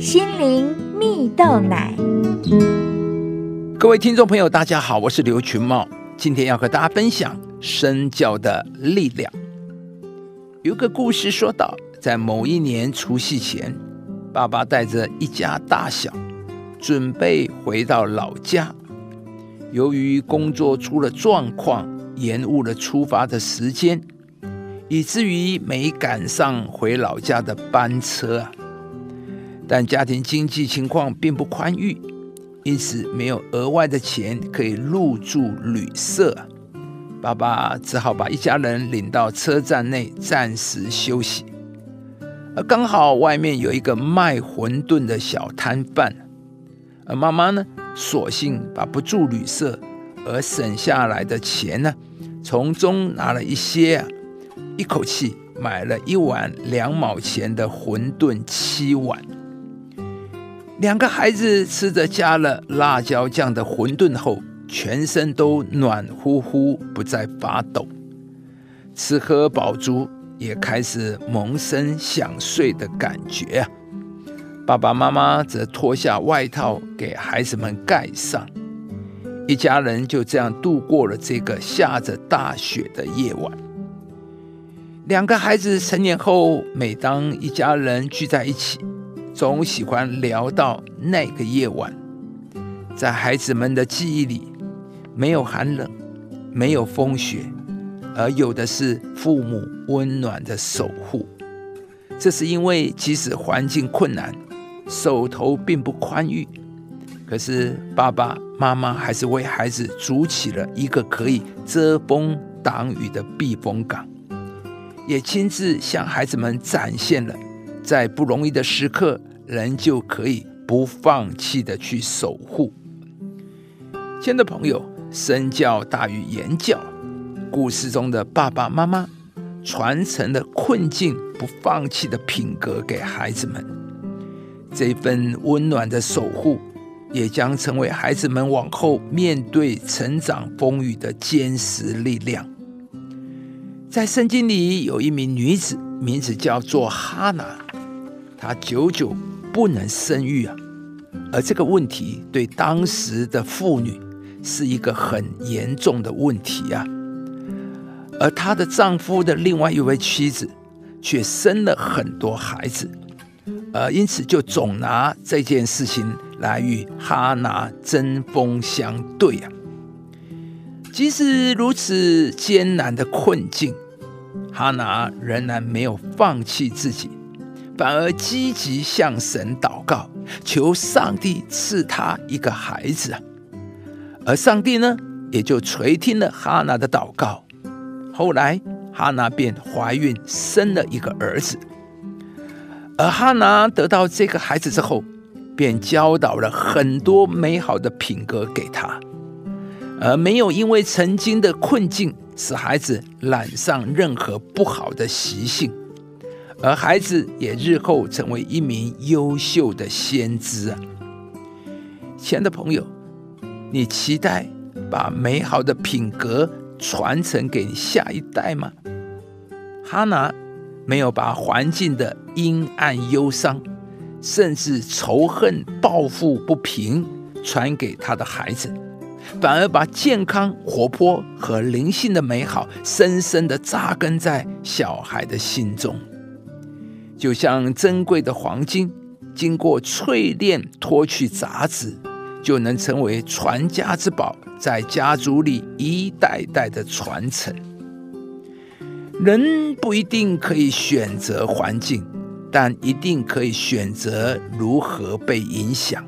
心灵蜜豆奶。各位听众朋友，大家好，我是刘群茂，今天要和大家分享身教的力量。有个故事说到，在某一年除夕前，爸爸带着一家大小准备回到老家，由于工作出了状况，延误了出发的时间，以至于没赶上回老家的班车。但家庭经济情况并不宽裕，因此没有额外的钱可以入住旅社。爸爸只好把一家人领到车站内暂时休息。而刚好外面有一个卖馄饨的小摊贩，而妈妈呢，索性把不住旅社而省下来的钱呢，从中拿了一些啊，一口气买了一碗两毛钱的馄饨七碗。两个孩子吃着加了辣椒酱的馄饨后，全身都暖乎乎，不再发抖。吃喝饱足，也开始萌生想睡的感觉啊！爸爸妈妈则脱下外套给孩子们盖上，一家人就这样度过了这个下着大雪的夜晚。两个孩子成年后，每当一家人聚在一起，总喜欢聊到那个夜晚，在孩子们的记忆里，没有寒冷，没有风雪，而有的是父母温暖的守护。这是因为即使环境困难，手头并不宽裕，可是爸爸妈妈还是为孩子筑起了一个可以遮风挡雨的避风港，也亲自向孩子们展现了。在不容易的时刻，人就可以不放弃的去守护。亲爱的朋友，身教大于言教。故事中的爸爸妈妈传承了困境不放弃的品格给孩子们，这份温暖的守护，也将成为孩子们往后面对成长风雨的坚实力量。在圣经里有一名女子，名字叫做哈娜。她久久不能生育啊，而这个问题对当时的妇女是一个很严重的问题啊。而她的丈夫的另外一位妻子却生了很多孩子，呃，因此就总拿这件事情来与哈拿针锋相对啊。即使如此艰难的困境，哈拿仍然没有放弃自己。反而积极向神祷告，求上帝赐他一个孩子，而上帝呢，也就垂听了哈娜的祷告。后来，哈娜便怀孕生了一个儿子。而哈娜得到这个孩子之后，便教导了很多美好的品格给他，而没有因为曾经的困境使孩子染上任何不好的习性。而孩子也日后成为一名优秀的先知啊！亲爱的朋友，你期待把美好的品格传承给下一代吗？哈拿没有把环境的阴暗、忧伤，甚至仇恨、报复不平传给他的孩子，反而把健康、活泼和灵性的美好深深的扎根在小孩的心中。就像珍贵的黄金，经过淬炼脱去杂质，就能成为传家之宝，在家族里一代代的传承。人不一定可以选择环境，但一定可以选择如何被影响。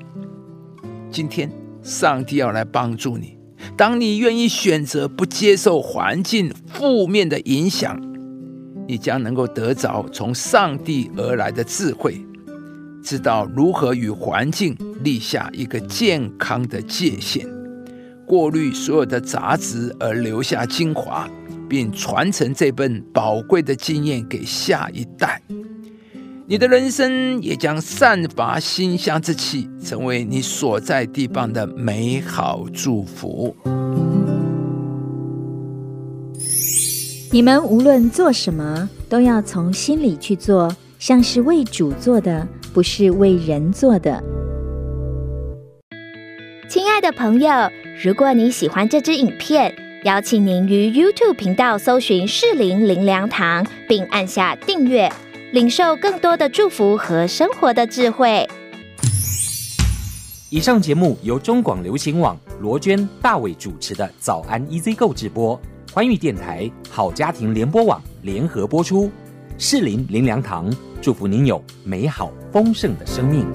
今天，上帝要来帮助你。当你愿意选择不接受环境负面的影响。你将能够得着从上帝而来的智慧，知道如何与环境立下一个健康的界限，过滤所有的杂质，而留下精华，并传承这份宝贵的经验给下一代。你的人生也将散发馨香之气，成为你所在地方的美好祝福。你们无论做什么，都要从心里去做，像是为主做的，不是为人做的。亲爱的朋友，如果你喜欢这支影片，邀请您于 YouTube 频道搜寻“适林灵粮堂”，并按下订阅，领受更多的祝福和生活的智慧。以上节目由中广流行网罗娟、大伟主持的《早安 EZ 购》直播，欢迎电台、好家庭联播网联合播出。适林林良堂祝福您有美好丰盛的生命。